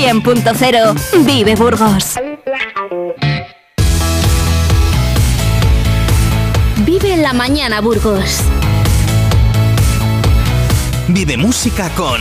100.0 Vive Burgos. Vive la mañana Burgos. Vive música con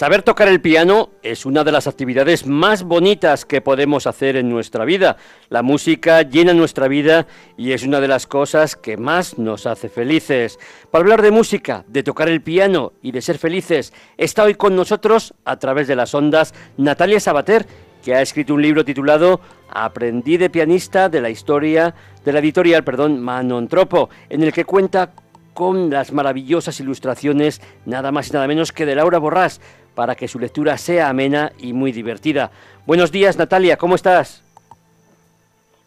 Saber tocar el piano es una de las actividades más bonitas que podemos hacer en nuestra vida. La música llena nuestra vida y es una de las cosas que más nos hace felices. Para hablar de música, de tocar el piano y de ser felices, está hoy con nosotros a través de las ondas Natalia Sabater, que ha escrito un libro titulado Aprendí de pianista de la historia de la editorial, perdón, Manontropo, en el que cuenta con las maravillosas ilustraciones nada más y nada menos que de Laura Borrás, para que su lectura sea amena y muy divertida. Buenos días, Natalia, ¿cómo estás?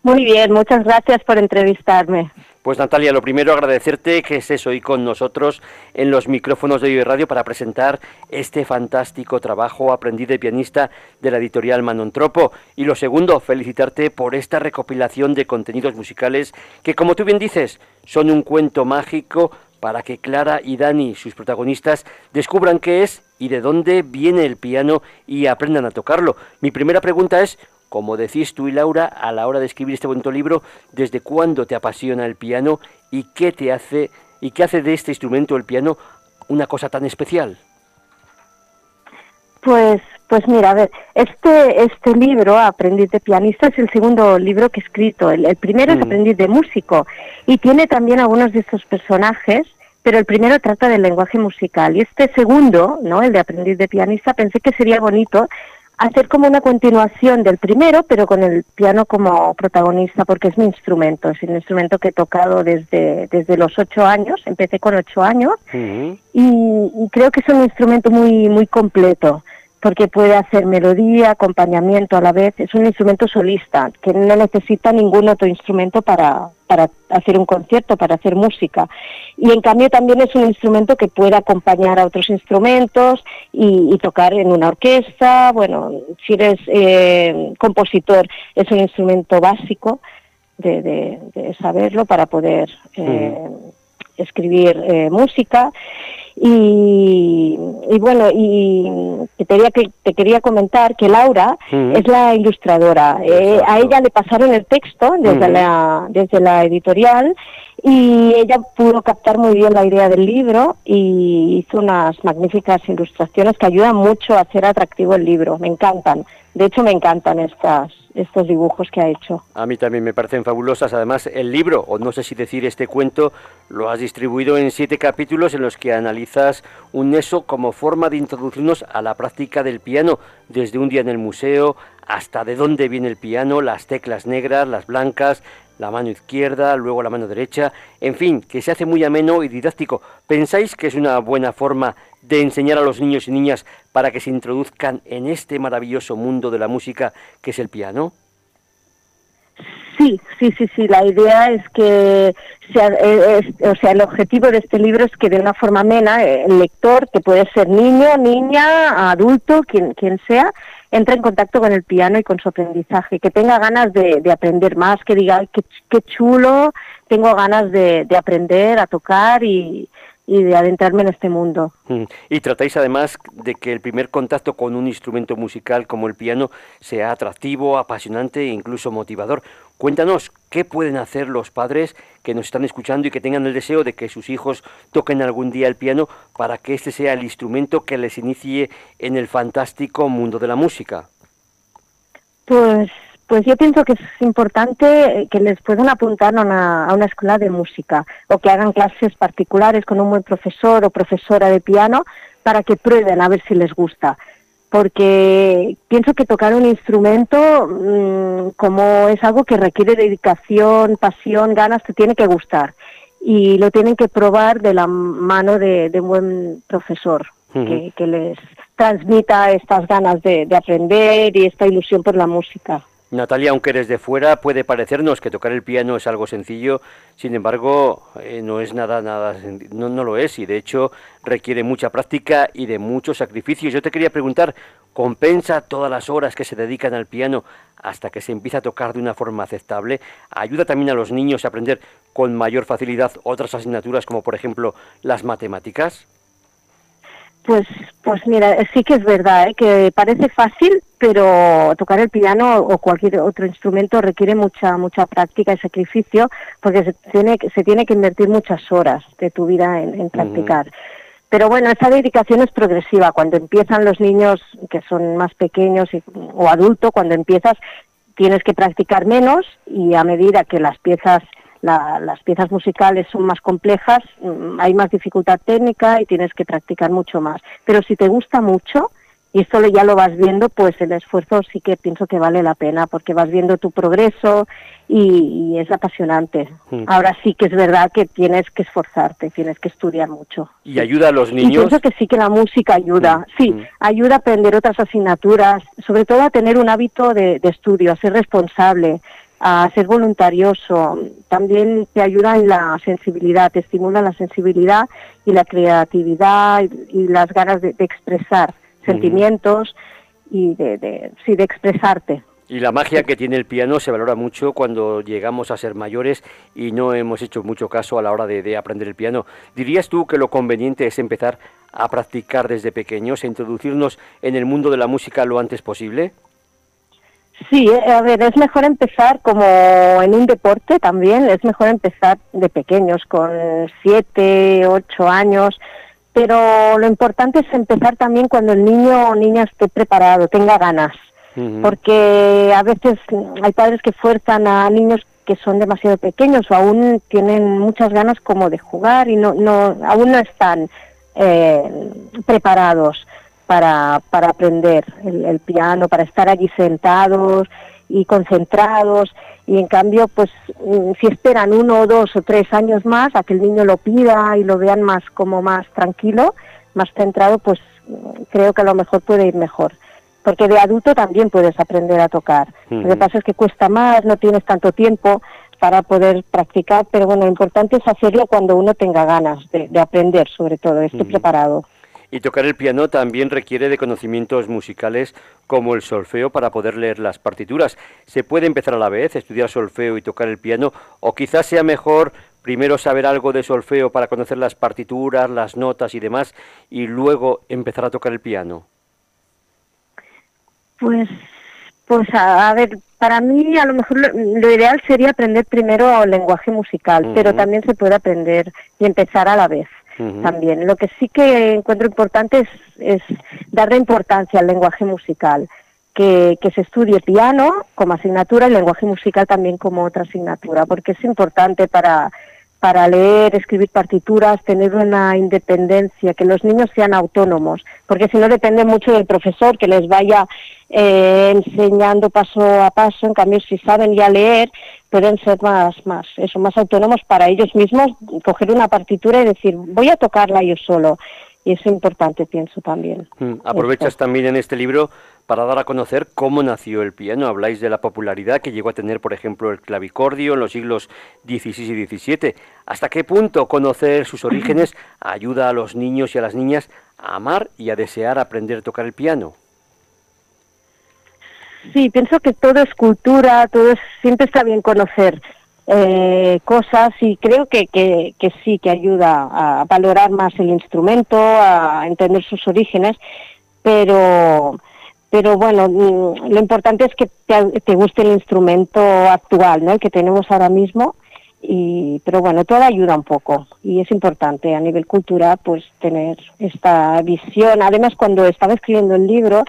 Muy bien, muchas gracias por entrevistarme. Pues Natalia, lo primero agradecerte que estés hoy con nosotros en los micrófonos de Vive Radio para presentar este fantástico trabajo Aprendí de pianista de la editorial Manontropo. Y lo segundo, felicitarte por esta recopilación de contenidos musicales que, como tú bien dices, son un cuento mágico para que Clara y Dani, sus protagonistas, descubran qué es y de dónde viene el piano y aprendan a tocarlo. Mi primera pregunta es, como decís tú y Laura, a la hora de escribir este bonito libro, ¿desde cuándo te apasiona el piano y qué te hace y qué hace de este instrumento, el piano, una cosa tan especial? Pues, pues mira, a ver, este, este libro, Aprendiz de pianista, es el segundo libro que he escrito. El, primero es mm. Aprendiz de músico y tiene también algunos de estos personajes pero el primero trata del lenguaje musical y este segundo, ¿no? El de aprendiz de pianista, pensé que sería bonito hacer como una continuación del primero, pero con el piano como protagonista, porque es mi instrumento, es el instrumento que he tocado desde, desde los ocho años, empecé con ocho años, y, y, creo que es un instrumento muy, muy completo porque puede hacer melodía, acompañamiento a la vez. Es un instrumento solista que no necesita ningún otro instrumento para, para hacer un concierto, para hacer música. Y en cambio también es un instrumento que puede acompañar a otros instrumentos y, tocar en una orquesta. Bueno, si eres eh, compositor, es un instrumento básico de, saberlo para poder eh, escribir eh, música. Y, bueno, y te quería, que, te quería comentar que Laura es la ilustradora. Eh, a ella le pasaron el texto desde, la, desde la editorial y ella pudo captar muy bien la idea del libro y hizo unas magníficas ilustraciones que ayudan mucho a hacer atractivo el libro. Me encantan. De hecho, me encantan estas, estos dibujos que ha hecho. A mí también me parecen fabulosas. Además, el libro, o no sé si decir este cuento, lo has distribuido en siete capítulos en los que analizas un eso como forma de introducirnos a la práctica del piano, desde un día en el museo hasta de dónde viene el piano, las teclas negras, las blancas, la mano izquierda, luego la mano derecha, en fin, que se hace muy ameno y didáctico. ¿Pensáis que es una buena forma de enseñar a los niños y niñas para que se introduzcan en este maravilloso mundo de la música que es el piano? Sí, sí, sí, sí. La idea es que, sea, eh, o sea, el objetivo de este libro es que de una forma amena eh, el lector, que puede ser niño, niña, adulto, quien, quien sea, entre en contacto con el piano y con su aprendizaje, que tenga ganas de, aprender más, que diga, qué, qué chulo, tengo ganas de aprender a tocar y, y de adentrarme en este mundo. Mm. Y tratáis además de que el primer contacto con un instrumento musical como el piano sea atractivo, apasionante e incluso motivador. Cuéntanos, ¿qué pueden hacer los padres que nos están escuchando y que tengan el deseo de que sus hijos toquen algún día el piano para que este sea el instrumento que les inicie en el fantástico mundo de la música? Pues pues yo pienso que es importante que les puedan apuntar a una, a una escuela de música o que hagan clases particulares con un buen profesor o profesora de piano para que prueben a ver si les gusta. Porque pienso que tocar un instrumento, mm, como es algo que requiere dedicación, pasión, ganas, te tiene que gustar. Y lo tienen que probar de la mano de, un buen profesor, que, que, les transmita estas ganas de aprender y esta ilusión por la música. Natalia, aunque desde fuera puede parecernos que tocar el piano es algo sencillo, sin embargo, eh, no es nada, nada, no, no lo es y de hecho requiere mucha práctica y de muchos sacrificios. Yo te quería preguntar, ¿compensa todas las horas que se dedican al piano hasta que se empieza a tocar de una forma aceptable? ¿Ayuda también a los niños a aprender con mayor facilidad otras asignaturas como por ejemplo las matemáticas? Pues, pues mira, sí que es verdad, ¿eh? que parece fácil, pero tocar el piano o cualquier otro instrumento requiere mucha mucha práctica y sacrificio, porque se tiene se tiene que invertir muchas horas de tu vida en, practicar. Pero bueno, esa dedicación es progresiva. Cuando empiezan los niños que son más pequeños o adultos, cuando empiezas tienes que practicar menos y a medida que las piezas las piezas musicales son más complejas, mm, hay más dificultad técnica y tienes que practicar mucho más. Pero si te gusta mucho, y esto ya lo vas viendo, pues el esfuerzo sí que pienso que vale la pena, porque vas viendo tu progreso y, es apasionante. Mm. Ahora sí que es verdad que tienes que esforzarte, tienes que estudiar mucho. ¿Y ayuda a los niños? Y pienso que sí que la música ayuda, mm. sí, ayuda a aprender otras asignaturas, sobre todo a tener un hábito de, de estudio, a ser responsable, a ser voluntarioso. También te ayuda en la sensibilidad, te estimula la sensibilidad y la creatividad y, las ganas de, expresar sentimientos y de, de, sí, de expresarte. Y la magia que tiene el piano se valora mucho cuando llegamos a ser mayores y no hemos hecho mucho caso a la hora de, de, aprender el piano. ¿Dirías tú que lo conveniente es empezar a practicar desde pequeños, e introducirnos en el mundo de la música lo antes posible? Sí, a ver, es mejor empezar como en un deporte también, es mejor empezar de pequeños, con siete, ocho años, pero lo importante es empezar también cuando el niño o niña esté preparado, tenga ganas, porque a veces hay padres que fuerzan a niños que son demasiado pequeños o aún tienen muchas ganas como de jugar y no, no aún no están eh, preparados para, para aprender el, piano, para estar allí sentados y concentrados y en cambio pues mm, si esperan uno o dos o tres años más a que el niño lo pida y lo vean más como más tranquilo, más centrado, pues mm, creo que a lo mejor puede ir mejor. Porque de adulto también puedes aprender a tocar. Lo que pasa es que cuesta más, no tienes tanto tiempo para poder practicar, pero bueno, lo importante es hacerlo cuando uno tenga ganas de, aprender, sobre todo, esté preparado. Y tocar el piano también requiere de conocimientos musicales como el solfeo para poder leer las partituras. ¿Se puede empezar a la vez, estudiar solfeo y tocar el piano? ¿O quizás sea mejor primero saber algo de solfeo para conocer las partituras, las notas y demás, y luego empezar a tocar el piano? Pues, pues a, ver, para mí a lo mejor lo, ideal sería aprender primero el lenguaje musical, pero también se puede aprender y empezar a la vez también. Lo que sí que encuentro importante es, es darle importancia al lenguaje musical. Que, que, se estudie piano como asignatura y lenguaje musical también como otra asignatura, porque es importante para, para leer, escribir partituras, tener una independencia, que los niños sean autónomos, porque si no depende mucho del profesor que les vaya eh, enseñando paso a paso, en cambio si saben ya leer, pueden ser más, más, eso, más autónomos para ellos mismos, coger una partitura y decir, voy a tocarla yo solo. Y es importante, pienso también. Mm, aprovechas también en este libro para dar a conocer cómo nació el piano. Habláis de la popularidad que llegó a tener, por ejemplo, el clavicordio en los siglos XVI y XVII. ¿Hasta qué punto conocer sus orígenes ayuda a los niños y a las niñas a amar y a desear aprender a tocar el piano? Sí, pienso que todo es cultura, todo es, siempre está bien conocer eh, cosas y creo que, que, que, sí, que ayuda a valorar más el instrumento, a entender sus orígenes, pero, pero bueno, mm, lo importante es que te, te guste el instrumento actual, ¿no? el que tenemos ahora mismo. Y, pero bueno, todo ayuda un poco y es importante a nivel cultural pues tener esta visión. Además, cuando estaba escribiendo el libro,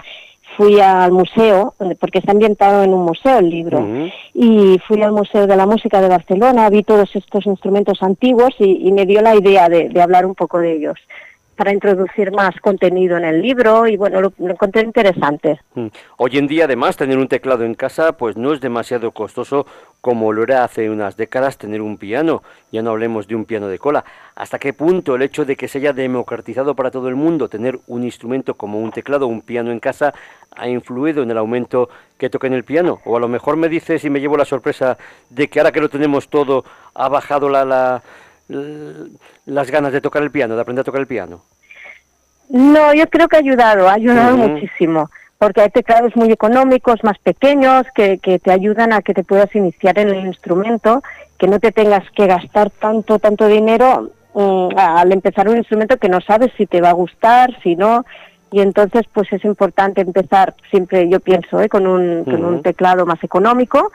fui al museo, porque está ambientado en un museo el libro, y fui al Museo de la Música de Barcelona, vi todos estos instrumentos antiguos y, me dio la idea de, hablar un poco de ellos. Para introducir más contenido en el libro y bueno, lo, encontré interesante. Mm. Hoy en día además tener un teclado en casa pues no es demasiado costoso como lo era hace unas décadas tener un piano, ya no hablemos de un piano de cola. ¿Hasta qué punto el hecho de que se haya democratizado para todo el mundo tener un instrumento como un teclado, un piano en casa, ha influido en el aumento que toca en el piano? O a lo mejor me dices y me llevo la sorpresa de que ahora que lo tenemos todo ha bajado la, la las ganas de tocar el piano, de aprender a tocar el piano? No, yo creo que ha ayudado, ha ayudado muchísimo, porque hay teclados muy económicos, más pequeños, que, que te ayudan a que te puedas iniciar en el instrumento, que no te tengas que gastar tanto, tanto dinero mm, al empezar un instrumento que no sabes si te va a gustar, si no, y entonces pues es importante empezar siempre, yo pienso, ¿eh? con, un, con un teclado más económico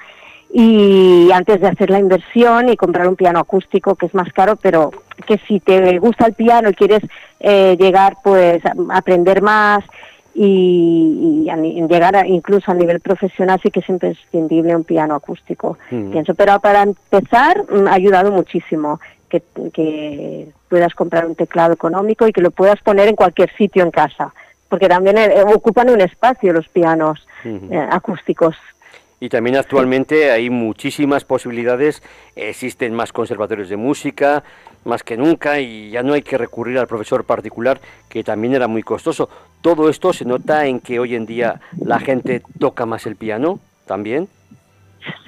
y antes de hacer la inversión y comprar un piano acústico que es más caro, pero que si te gusta el piano y quieres eh, llegar pues a aprender más y, llegar incluso a nivel profesional sí que es imprescindible un piano acústico, mm. pienso. Pero para empezar mm, ha ayudado muchísimo que, que, puedas comprar un teclado económico y que lo puedas poner en cualquier sitio en casa, porque también eh, ocupan un espacio los pianos eh, acústicos. Y también actualmente hay muchísimas posibilidades, existen más conservatorios de música, más que nunca, y ya no hay que recurrir al profesor particular, que también era muy costoso. Todo esto se nota en que hoy en día la gente toca más el piano, también.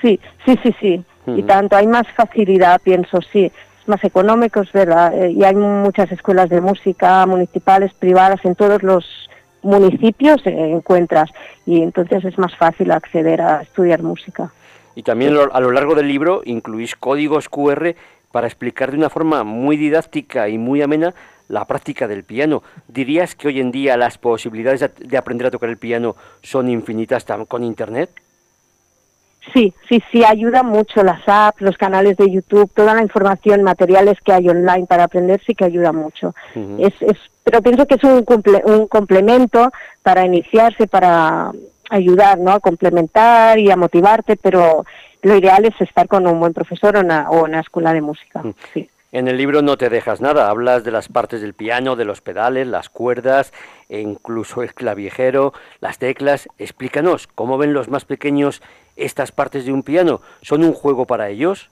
Sí, sí, sí, sí. Y tanto, hay más facilidad, pienso, sí. Es más económico, es verdad. Eh, y hay muchas escuelas de música municipales, privadas, en todos los municipios encuentras y entonces es más fácil acceder a estudiar música. Y también a lo largo del libro incluís códigos QR para explicar de una forma muy didáctica y muy amena la práctica del piano. ¿Dirías que hoy en día las posibilidades de aprender a tocar el piano son infinitas con Internet? Sí, sí, sí, ayuda mucho las apps, los canales de YouTube, toda la información, materiales que hay online para aprender, sí que ayuda mucho. es, es, pero pienso que es un, un complemento para iniciarse, para ayudar, ¿no? A complementar y a motivarte, pero lo ideal es estar con un buen profesor o una, o una escuela de música. Sí. En el libro no te dejas nada, hablas de las partes del piano, de los pedales, las cuerdas, e incluso el clavijero, las teclas. Explícanos, ¿cómo ven los más pequeños estas partes de un piano? ¿Son un juego para ellos?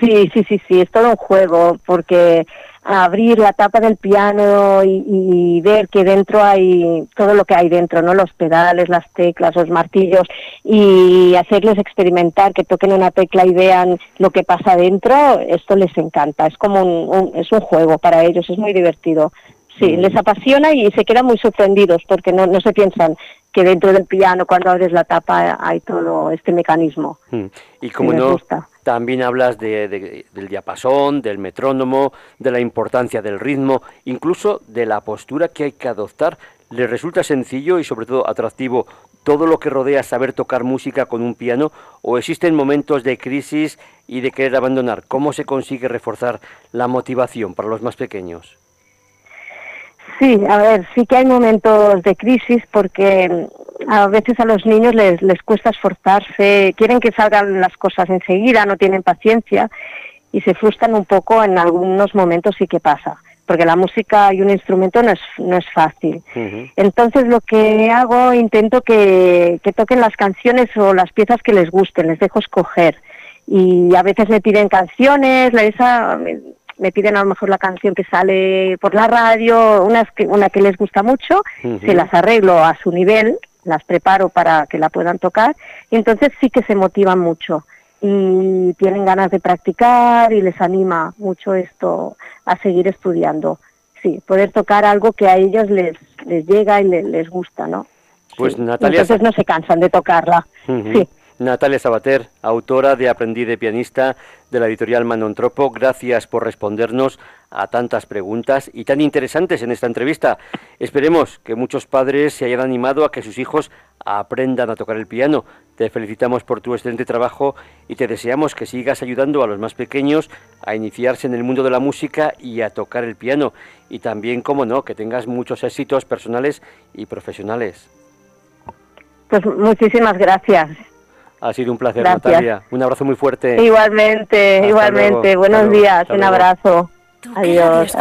Sí, sí, sí, sí, es todo un juego, porque abrir la tapa del piano y, ver que dentro hay todo lo que hay dentro, ¿no? Los pedales, las teclas, los martillos y hacerles experimentar, que toquen una tecla y vean lo que pasa dentro, esto les encanta. Es como un, es un juego para ellos, es muy divertido. Sí, les apasiona y se quedan muy sorprendidos porque no, no se piensan que dentro del piano, cuando abres la tapa, hay todo este mecanismo. Hmm. Y como no, también hablas de, del diapasón, del metrónomo, de la importancia del ritmo, incluso de la postura que hay que adoptar. ¿Le resulta sencillo y sobre todo atractivo todo lo que rodea saber tocar música con un piano o existen momentos de crisis y de querer abandonar? ¿Cómo se consigue reforzar la motivación para los más pequeños? Sí, a ver, sí que hay momentos de crisis porque mm, a veces a los niños les, les cuesta esforzarse, quieren que salgan las cosas enseguida, no tienen paciencia y se frustran un poco en algunos momentos sí que pasa, porque la música y un instrumento no es, no es fácil. Entonces lo que hago, intento que, que toquen las canciones o las piezas que les gusten, les dejo escoger. Y a veces me piden canciones, esa me piden a lo mejor la canción que sale por la radio, una que, una que les gusta mucho, se las arreglo a su nivel, las preparo para que la puedan tocar y entonces sí que se motivan mucho y tienen ganas de practicar y les anima mucho esto a seguir estudiando. Sí, poder tocar algo que a ellos les, les llega y les, gusta, ¿no? Pues Natalia... Entonces no se cansan de tocarla. Sí. Natalia Sabater, autora de Aprendí de Pianista de la editorial Manontropo, gracias por respondernos a tantas preguntas y tan interesantes en esta entrevista. Esperemos que muchos padres se hayan animado a que sus hijos aprendan a tocar el piano. Te felicitamos por tu excelente trabajo y te deseamos que sigas ayudando a los más pequeños a iniciarse en el mundo de la música y a tocar el piano. Y también, como no, que tengas muchos éxitos personales y profesionales. Pues muchísimas gracias. Ha sido un placer, Natalia. Un abrazo muy fuerte. Igualmente, igualmente. Buenos días, un abrazo. Adiós.